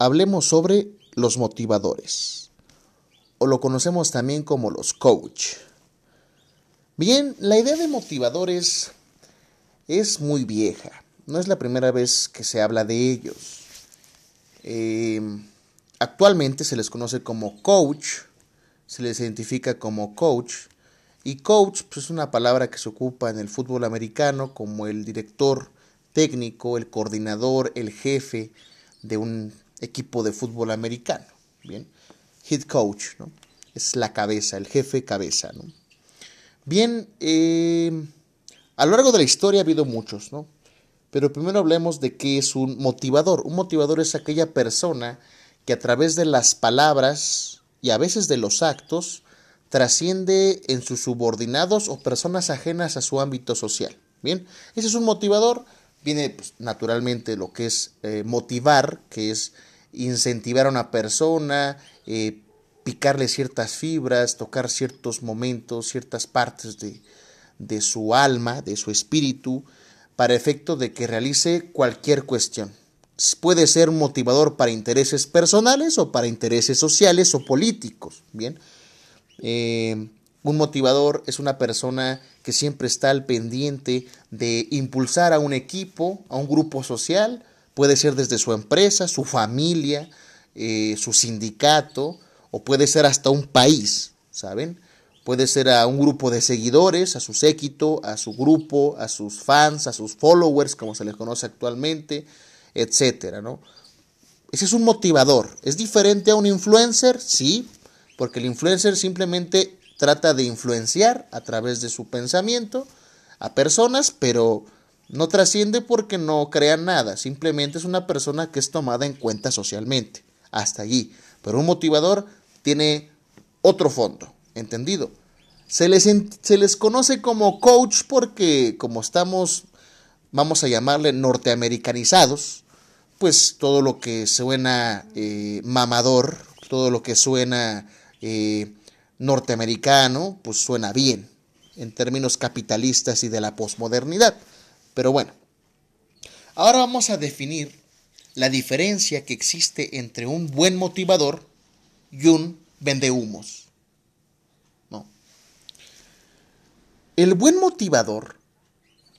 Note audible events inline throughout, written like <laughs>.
hablemos sobre los motivadores, o lo conocemos también como los coach. Bien, la idea de motivadores es muy vieja, no es la primera vez que se habla de ellos. Em, actualmente se les conoce como coach, se les identifica como coach, y coach pues, es una palabra que se ocupa en el fútbol americano como el director técnico, el coordinador, el jefe de un equipo de fútbol americano. Bien, head coach, ¿no? Es la cabeza, el jefe cabeza, ¿no? Bien, eh, a lo largo de la historia ha habido muchos, ¿no? Pero primero hablemos de qué es un motivador. Un motivador es aquella persona que a través de las palabras y a veces de los actos trasciende en sus subordinados o personas ajenas a su ámbito social. Bien, ese es un motivador. Viene pues, naturalmente lo que es eh, motivar, que es incentivar a una persona, eh, picarle ciertas fibras, tocar ciertos momentos, ciertas partes de, de su alma, de su espíritu, para efecto de que realice cualquier cuestión. Puede ser un motivador para intereses personales o para intereses sociales o políticos. Bien, eh, un motivador es una persona que siempre está al pendiente de impulsar a un equipo, a un grupo social, puede ser desde su empresa, su familia, eh, su sindicato, o puede ser hasta un país, ¿saben? Puede ser a un grupo de seguidores, a su séquito, a su grupo, a sus fans, a sus followers, como se les conoce actualmente, etcétera, ¿no? Ese es un motivador. ¿Es diferente a un influencer? Sí, porque el influencer simplemente trata de influenciar a través de su pensamiento a personas, pero no trasciende porque no crea nada, simplemente es una persona que es tomada en cuenta socialmente, hasta allí. Pero un motivador tiene otro fondo, ¿entendido? Se les, se les conoce como coach porque como estamos, vamos a llamarle norteamericanizados, pues todo lo que suena eh, mamador, todo lo que suena eh, norteamericano, pues suena bien en términos capitalistas y de la posmodernidad. Pero bueno, ahora vamos a definir la diferencia que existe entre un buen motivador y un vendehumos. El buen motivador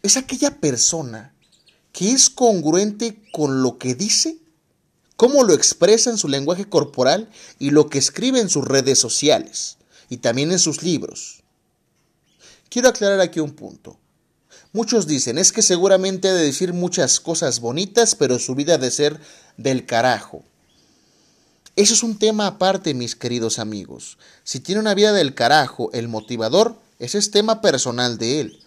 es aquella persona que es congruente con lo que dice, cómo lo expresa en su lenguaje corporal y lo que escribe en sus redes sociales y también en sus libros. Quiero aclarar aquí un punto. Muchos dicen, es que seguramente ha de decir muchas cosas bonitas, pero su vida ha de ser del carajo. Eso es un tema aparte, mis queridos amigos. Si tiene una vida del carajo, el motivador, ese es tema personal de él.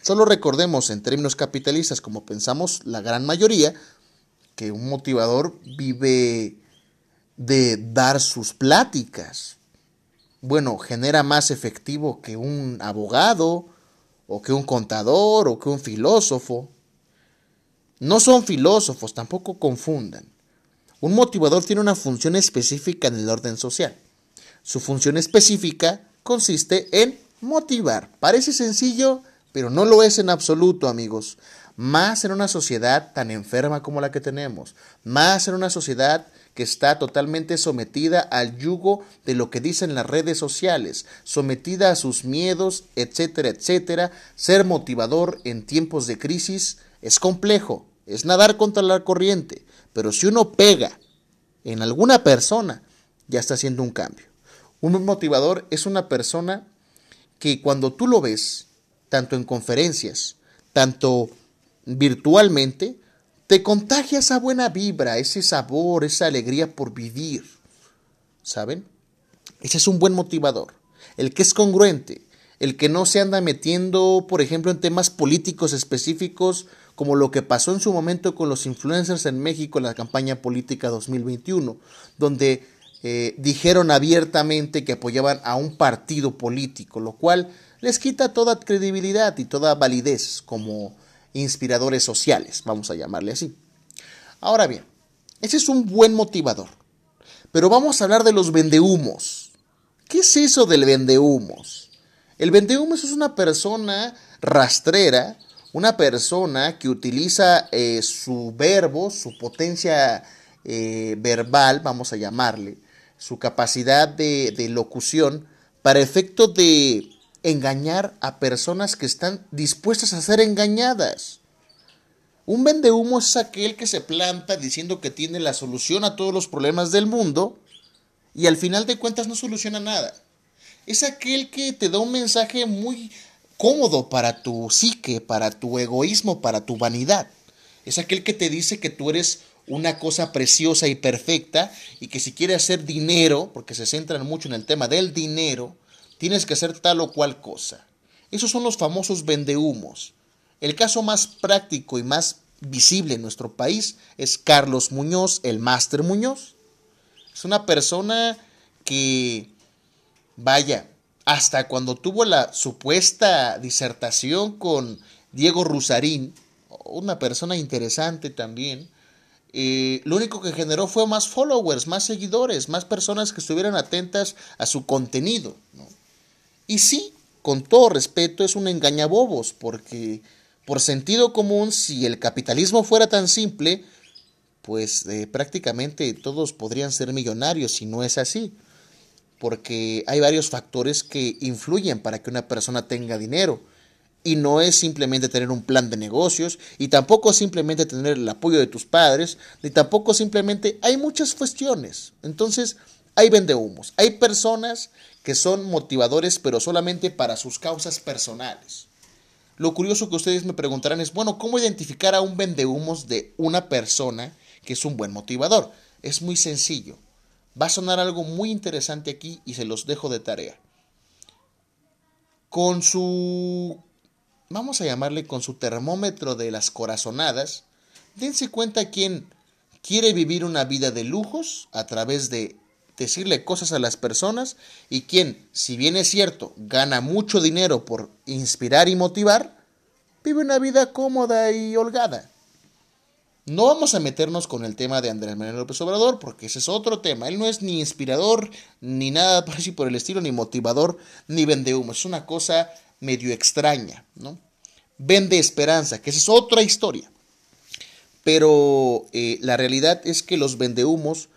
Solo recordemos en términos capitalistas, como pensamos la gran mayoría, que un motivador vive de dar sus pláticas, bueno, genera más efectivo que un abogado o que un contador o que un filósofo. No son filósofos, tampoco confundan. Un motivador tiene una función específica en el orden social. Su función específica consiste en motivar. Parece sencillo, pero no lo es en absoluto, amigos. Más en una sociedad tan enferma como la que tenemos. Más en una sociedad que está totalmente sometida al yugo de lo que dicen las redes sociales, sometida a sus miedos, etcétera, etcétera. Ser motivador en tiempos de crisis es complejo, es nadar contra la corriente, pero si uno pega en alguna persona, ya está haciendo un cambio. Un motivador es una persona que cuando tú lo ves, tanto en conferencias, tanto virtualmente, te contagia esa buena vibra, ese sabor, esa alegría por vivir. ¿Saben? Ese es un buen motivador. El que es congruente, el que no se anda metiendo, por ejemplo, en temas políticos específicos, como lo que pasó en su momento con los influencers en México en la campaña política 2021, donde eh, dijeron abiertamente que apoyaban a un partido político, lo cual les quita toda credibilidad y toda validez como inspiradores sociales, vamos a llamarle así. Ahora bien, ese es un buen motivador. Pero vamos a hablar de los vendehumos. ¿Qué es eso del vendehumos? El vendehumos es una persona rastrera, una persona que utiliza eh, su verbo, su potencia eh, verbal, vamos a llamarle, su capacidad de, de locución para efecto de engañar a personas que están dispuestas a ser engañadas. Un vendehumo es aquel que se planta diciendo que tiene la solución a todos los problemas del mundo y al final de cuentas no soluciona nada. Es aquel que te da un mensaje muy cómodo para tu psique, para tu egoísmo, para tu vanidad. Es aquel que te dice que tú eres una cosa preciosa y perfecta y que si quieres hacer dinero, porque se centran mucho en el tema del dinero, tienes que hacer tal o cual cosa. Esos son los famosos vendehumos. El caso más práctico y más visible en nuestro país es Carlos Muñoz, el Máster Muñoz. Es una persona que, vaya, hasta cuando tuvo la supuesta disertación con Diego Rusarín, una persona interesante también, eh, lo único que generó fue más followers, más seguidores, más personas que estuvieran atentas a su contenido. Y sí, con todo respeto, es un engañabobos, porque por sentido común, si el capitalismo fuera tan simple, pues eh, prácticamente todos podrían ser millonarios si no es así. Porque hay varios factores que influyen para que una persona tenga dinero y no es simplemente tener un plan de negocios, y tampoco simplemente tener el apoyo de tus padres, ni tampoco simplemente hay muchas cuestiones. Entonces, hay vendehumos, hay personas que son motivadores, pero solamente para sus causas personales. Lo curioso que ustedes me preguntarán es, bueno, ¿cómo identificar a un vendehumos de una persona que es un buen motivador? Es muy sencillo. Va a sonar algo muy interesante aquí y se los dejo de tarea. Con su vamos a llamarle con su termómetro de las corazonadas, dense cuenta quién quiere vivir una vida de lujos a través de decirle cosas a las personas y quien, si bien es cierto, gana mucho dinero por inspirar y motivar, vive una vida cómoda y holgada. No vamos a meternos con el tema de Andrés Manuel López Obrador, porque ese es otro tema. Él no es ni inspirador, ni nada así por el estilo, ni motivador, ni vendehumo. Es una cosa medio extraña, ¿no? Vende esperanza, que esa es otra historia. Pero eh, la realidad es que los vendehumos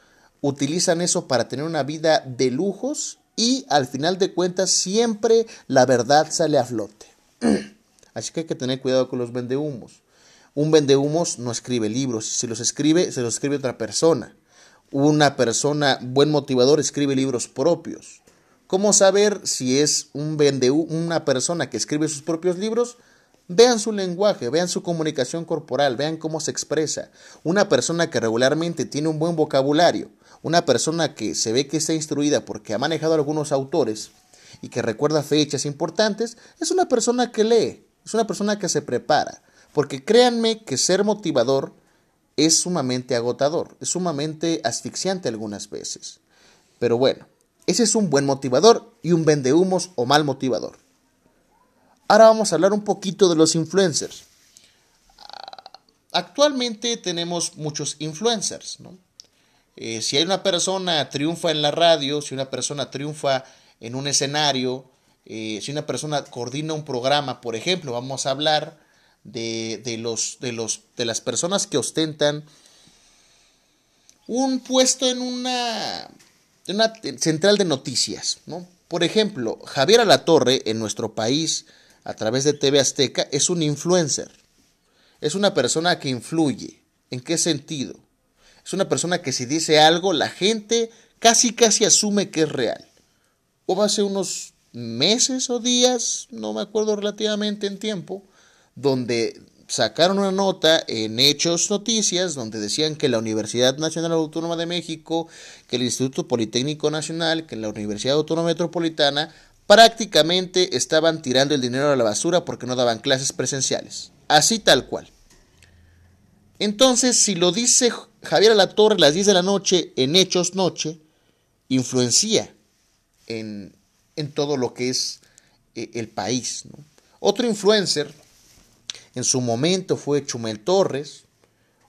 utilizan eso para tener una vida de lujos y al final de cuentas siempre la verdad sale a flote. <clears throat> Así que hay que tener cuidado con los vendehumos. Un vendehumos no escribe libros, si los escribe, se los escribe otra persona. Una persona buen motivador escribe libros propios. ¿Cómo saber si es un una persona que escribe sus propios libros? Vean su lenguaje, vean su comunicación corporal, vean cómo se expresa. Una persona que regularmente tiene un buen vocabulario, una persona que se ve que está instruida porque ha manejado algunos autores y que recuerda fechas importantes, es una persona que lee, es una persona que se prepara. Porque créanme que ser motivador es sumamente agotador, es sumamente asfixiante algunas veces. Pero bueno, ese es un buen motivador y un vendehumos o mal motivador. Ahora vamos a hablar un poquito de los influencers. Actualmente tenemos muchos influencers, ¿no? Eh, si hay una persona triunfa en la radio, si una persona triunfa en un escenario, eh, si una persona coordina un programa, por ejemplo, vamos a hablar de, de, los, de, los, de las personas que ostentan un puesto en una una central de noticias, ¿no? Por ejemplo, Javier Alatorre en nuestro país, a través de TV Azteca, es un influencer. Es una persona que influye. ¿En qué sentido? Es una persona que si dice algo, la gente casi casi asume que es real. O hace unos meses o días, no me acuerdo relativamente en tiempo, donde sacaron una nota en Hechos Noticias donde decían que la Universidad Nacional Autónoma de México, que el Instituto Politécnico Nacional, que la Universidad Autónoma Metropolitana prácticamente estaban tirando el dinero a la basura porque no daban clases presenciales. Así tal cual. Entonces, si lo dice Javier Alatorre a las 10 de la noche en Hechos Noche, influencia en, en todo lo que es eh, el país. Otro influencer en su momento fue Chumel Torres.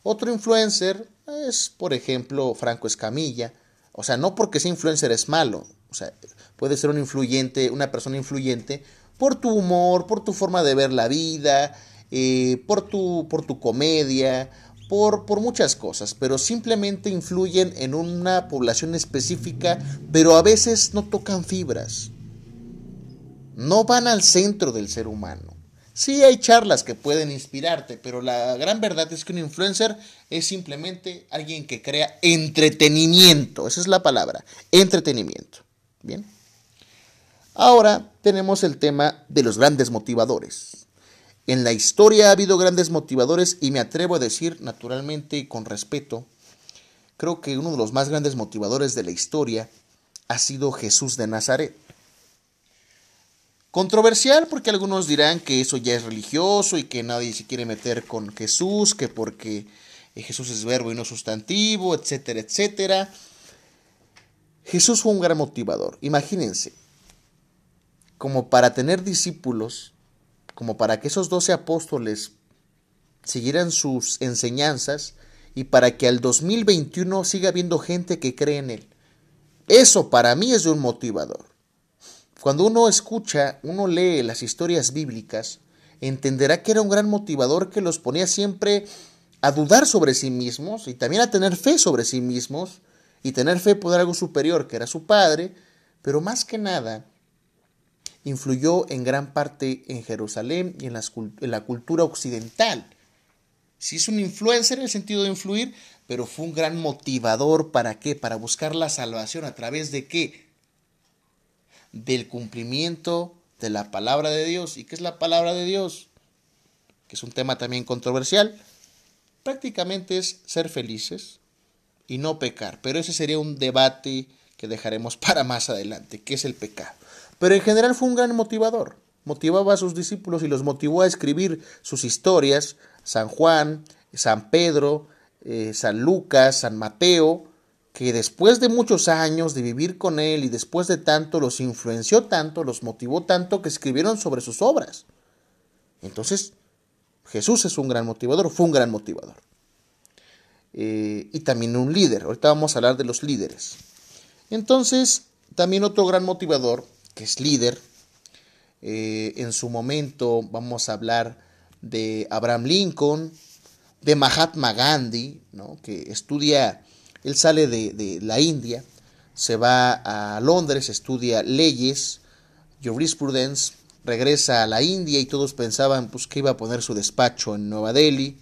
Otro influencer es, por ejemplo, Franco Escamilla. O sea, no porque sea influencer es malo. O sea, puede ser un influyente, una persona influyente por tu humor, por tu forma de ver la vida, eh, por, tu, por tu comedia, por, por, muchas cosas, pero simplemente influyen en una población específica, pero a veces no tocan fibras. No van al centro del ser humano. Sí hay charlas que pueden inspirarte, pero la gran verdad es que un influencer es simplemente alguien que crea entretenimiento. Esa es la palabra, entretenimiento. Bien. Ahora tenemos el tema de los grandes motivadores. En la historia ha habido grandes motivadores y me atrevo a decir, naturalmente y con respeto, creo que uno de los más grandes motivadores de la historia ha sido Jesús de Nazaret. Controversial porque algunos dirán que eso ya es religioso y que nadie se quiere meter con Jesús, que porque Jesús es verbo y no sustantivo, etcétera, etcétera. Jesús fue un gran motivador. Imagínense, como para tener discípulos, como para que esos doce apóstoles siguieran sus enseñanzas y para que al 2021 siga habiendo gente que cree en él. Eso para mí es un motivador. Cuando uno escucha, uno lee las historias bíblicas, entenderá que era un gran motivador que los ponía siempre a dudar sobre sí mismos y también a tener fe sobre sí mismos y tener fe por algo superior que era su padre, pero más que nada influyó en gran parte en Jerusalén y en, la cultura occidental. Sí es un influencer en el sentido de influir, pero fue un gran motivador para qué? Para buscar la salvación a través de qué? Del cumplimiento de la palabra de Dios. ¿Y qué es la palabra de Dios? Que es un tema también controversial. Prácticamente es ser felices y no pecar. Pero ese sería un debate que dejaremos para más adelante. ¿Qué es el pecado? Pero en general fue un gran motivador. Motivaba a sus discípulos y los motivó a escribir sus historias, San Juan, San Pedro, eh, San Lucas, San Mateo, que después de muchos años de vivir con él y después de tanto los influenció tanto, los motivó tanto que escribieron sobre sus obras. Entonces, Jesús es un gran motivador, fue un gran motivador. Eh, y también un líder. Ahorita vamos a hablar de los líderes. Entonces, también otro gran motivador que es líder. Eh, en su momento vamos a hablar de Abraham Lincoln, de Mahatma Gandhi, ¿no? que estudia, él sale de, la India, se va a Londres, estudia leyes, jurisprudence, regresa a la India y todos pensaban pues, que iba a poner su despacho en Nueva Delhi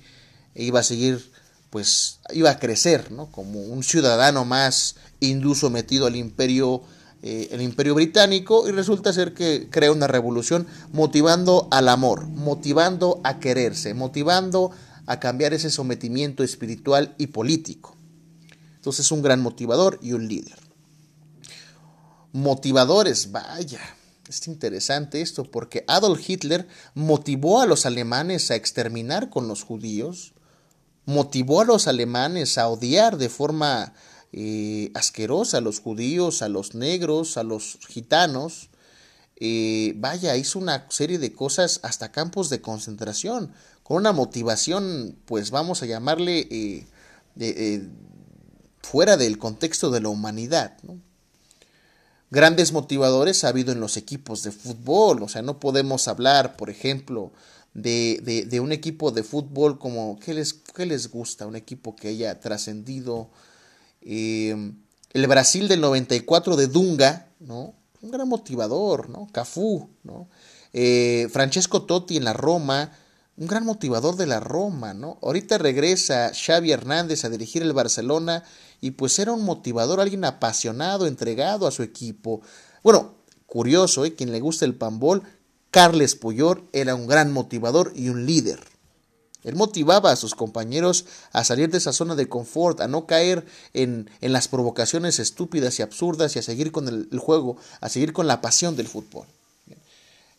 e iba a seguir, pues iba a crecer ¿no? como un ciudadano más hindú sometido al imperio eh, el imperio británico y resulta ser que crea una revolución motivando al amor, motivando a quererse, motivando a cambiar ese sometimiento espiritual y político. Entonces es un gran motivador y un líder. Motivadores, vaya, es interesante esto porque Adolf Hitler motivó a los alemanes a exterminar con los judíos, motivó a los alemanes a odiar de forma eh, asquerosa a los judíos, a los negros, a los gitanos. Eh, vaya, hizo una serie de cosas hasta campos de concentración, con una motivación, pues vamos a llamarle, eh, fuera del contexto de la humanidad. Grandes motivadores ha habido en los equipos de fútbol, o sea, no podemos hablar, por ejemplo, de, de, un equipo de fútbol como, ¿qué les, qué les gusta? Un equipo que haya trascendido eh, el Brasil del 94 de Dunga, ¿no? Un gran motivador, ¿no? Cafú, ¿no? Eh, Francesco Totti en la Roma, un gran motivador de la Roma, ¿no? Ahorita regresa Xavi Hernández a dirigir el Barcelona y pues era un motivador, alguien apasionado, entregado a su equipo. Bueno, curioso, ¿eh? Quien le gusta el pambol, Carles Puyol era un gran motivador y un líder. Él motivaba a sus compañeros a salir de esa zona de confort, a no caer en, las provocaciones estúpidas y absurdas y a seguir con el, juego, a seguir con la pasión del fútbol.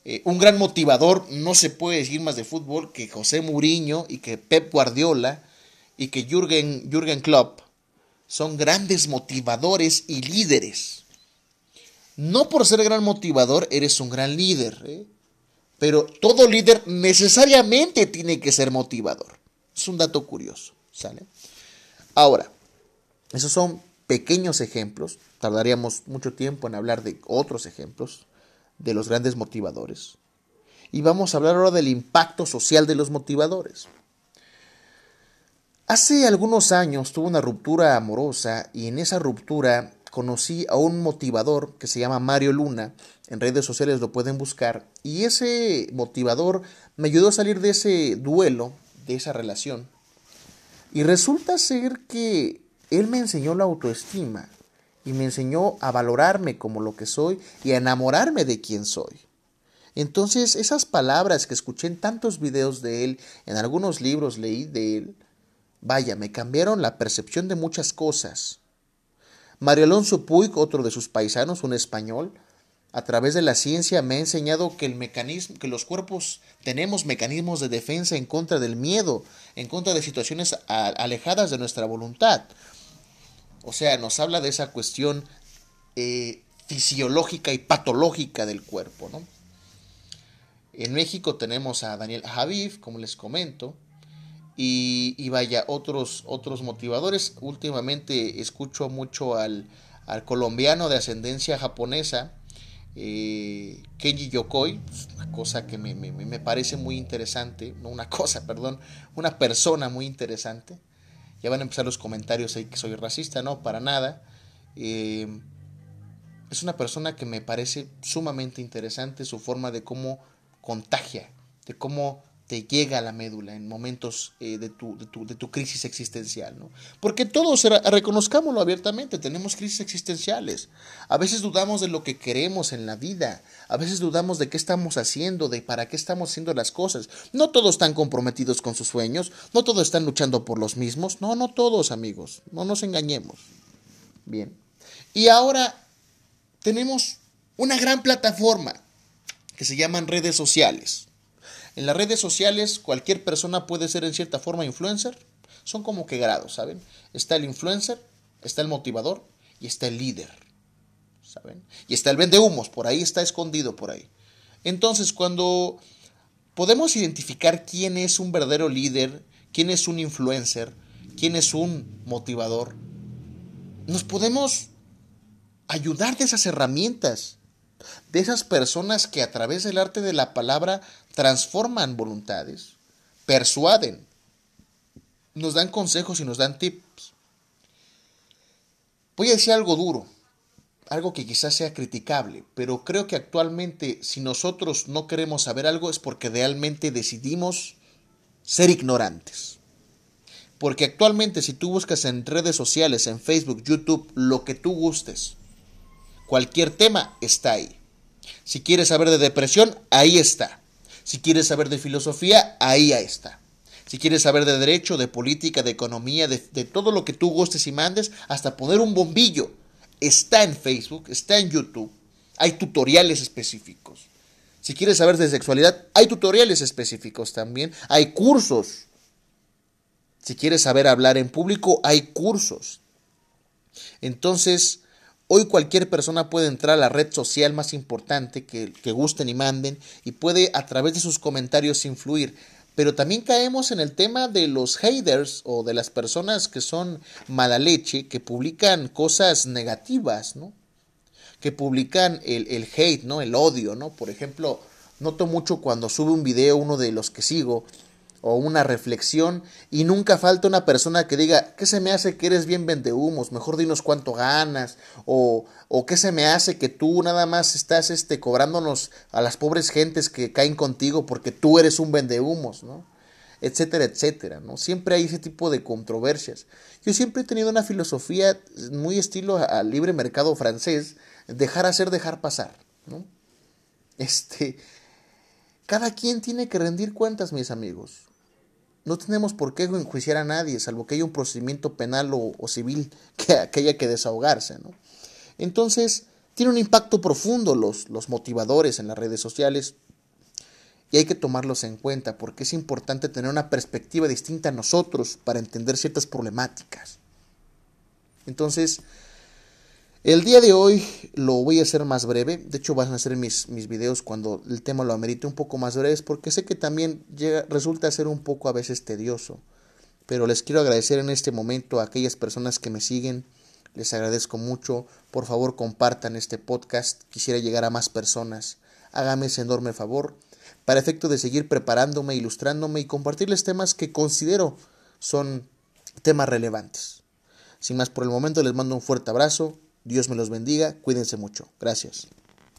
Eh, un gran motivador, no se puede decir más de fútbol que José Mourinho y que Pep Guardiola y que Jürgen, Jürgen Klopp son grandes motivadores y líderes. No por ser gran motivador eres un gran líder. ¿eh? Pero todo líder necesariamente tiene que ser motivador. Es un dato curioso. Ahora, esos son pequeños ejemplos. Tardaríamos mucho tiempo en hablar de otros ejemplos de los grandes motivadores. Y vamos a hablar ahora del impacto social de los motivadores. Hace algunos años tuve una ruptura amorosa y en esa ruptura conocí a un motivador que se llama Mario Luna. En redes sociales lo pueden buscar. Y ese motivador me ayudó a salir de ese duelo, de esa relación. Y resulta ser que él me enseñó la autoestima y me enseñó a valorarme como lo que soy y a enamorarme de quien soy. Entonces, esas palabras que escuché en tantos videos de él, en algunos libros leí de él, Vaya, me cambiaron la percepción de muchas cosas. Mario Alonso Puig, otro de sus paisanos, un español, a través de la ciencia me ha enseñado que el mecanismo, que los cuerpos tenemos mecanismos de defensa en contra del miedo, en contra de situaciones alejadas de nuestra voluntad. O sea, nos habla de esa cuestión eh, fisiológica y patológica del cuerpo. ¿no? En México tenemos a Daniel Javiv, como les comento, y, vaya, otros, otros motivadores. Últimamente escucho mucho al, colombiano de ascendencia japonesa, eh, Kenji Yokoi, una cosa que me, parece muy interesante, no una cosa, <laughs> perdón, una persona muy interesante. Ya van a empezar los comentarios ahí que soy racista, no, para nada. Eh, es una persona que me parece sumamente interesante su forma de cómo contagia, de cómo te llega a la médula en momentos eh, de, tu, de, tu, de, tu, crisis existencial. ¿no? Porque todos, reconozcámoslo abiertamente, tenemos crisis existenciales. A veces dudamos de lo que queremos en la vida, a veces dudamos de qué estamos haciendo, de para qué estamos haciendo las cosas. No todos están comprometidos con sus sueños, no todos están luchando por los mismos, no, no todos amigos, no nos engañemos. Bien. Y ahora tenemos una gran plataforma que se llaman redes sociales. En las redes sociales cualquier persona puede ser en cierta forma influencer. Son como que grados, ¿saben? Está el influencer, está el motivador y está el líder. ¿Saben? Y está el vende humos, por ahí está escondido por ahí. Entonces, cuando podemos identificar quién es un verdadero líder, quién es un influencer, quién es un motivador, nos podemos ayudar de esas herramientas de esas personas que a través del arte de la palabra transforman voluntades, persuaden, nos dan consejos y nos dan tips. Voy a decir algo duro, algo que quizás sea criticable, pero creo que actualmente si nosotros no queremos saber algo es porque realmente decidimos ser ignorantes. Porque actualmente si tú buscas en redes sociales, en Facebook, YouTube, lo que tú gustes, Cualquier tema está ahí. Si quieres saber de depresión, ahí está. Si quieres saber de filosofía, ahí está. Si quieres saber de derecho, de política, de economía, de, todo lo que tú gustes y mandes, hasta poner un bombillo, está en Facebook, está en YouTube. Hay tutoriales específicos. Si quieres saber de sexualidad, hay tutoriales específicos también. Hay cursos. Si quieres saber hablar en público, hay cursos. Entonces, Hoy cualquier persona puede entrar a la red social más importante que, gusten y manden y puede a través de sus comentarios influir. Pero también caemos en el tema de los haters o de las personas que son mala leche, que publican cosas negativas, ¿no? Que publican el, el hate, ¿no? El odio, ¿no? Por ejemplo, noto mucho cuando sube un video uno de los que sigo o una reflexión y nunca falta una persona que diga, ¿qué se me hace que eres bien vendehumos? Mejor dinos cuánto ganas o, o qué se me hace que tú nada más estás este, cobrándonos a las pobres gentes que caen contigo porque tú eres un vendehumos, ¿no? etcétera, etcétera, ¿no? Siempre hay ese tipo de controversias. Yo siempre he tenido una filosofía muy estilo al libre mercado francés, dejar hacer, dejar pasar, ¿no? Este, cada quien tiene que rendir cuentas, mis amigos. No tenemos por qué enjuiciar a nadie, salvo que haya un procedimiento penal o, civil <laughs> que, haya que desahogarse. ¿no? Entonces, tiene un impacto profundo los, los motivadores en las redes sociales y hay que tomarlos en cuenta porque es importante tener una perspectiva distinta a nosotros para entender ciertas problemáticas. Entonces, el día de hoy lo voy a hacer más breve, de hecho van a ser mis, mis videos cuando el tema lo amerite un poco más breves porque sé que también resulta ser un poco a veces tedioso, pero les quiero agradecer en este momento a aquellas personas que me siguen, les agradezco mucho, por favor compartan este podcast, quisiera llegar a más personas, hágame ese enorme favor, para efecto de seguir preparándome, ilustrándome y compartirles temas que considero son temas relevantes. Sin más por el momento, les mando un fuerte abrazo. Dios me los bendiga. Cuídense mucho. Gracias.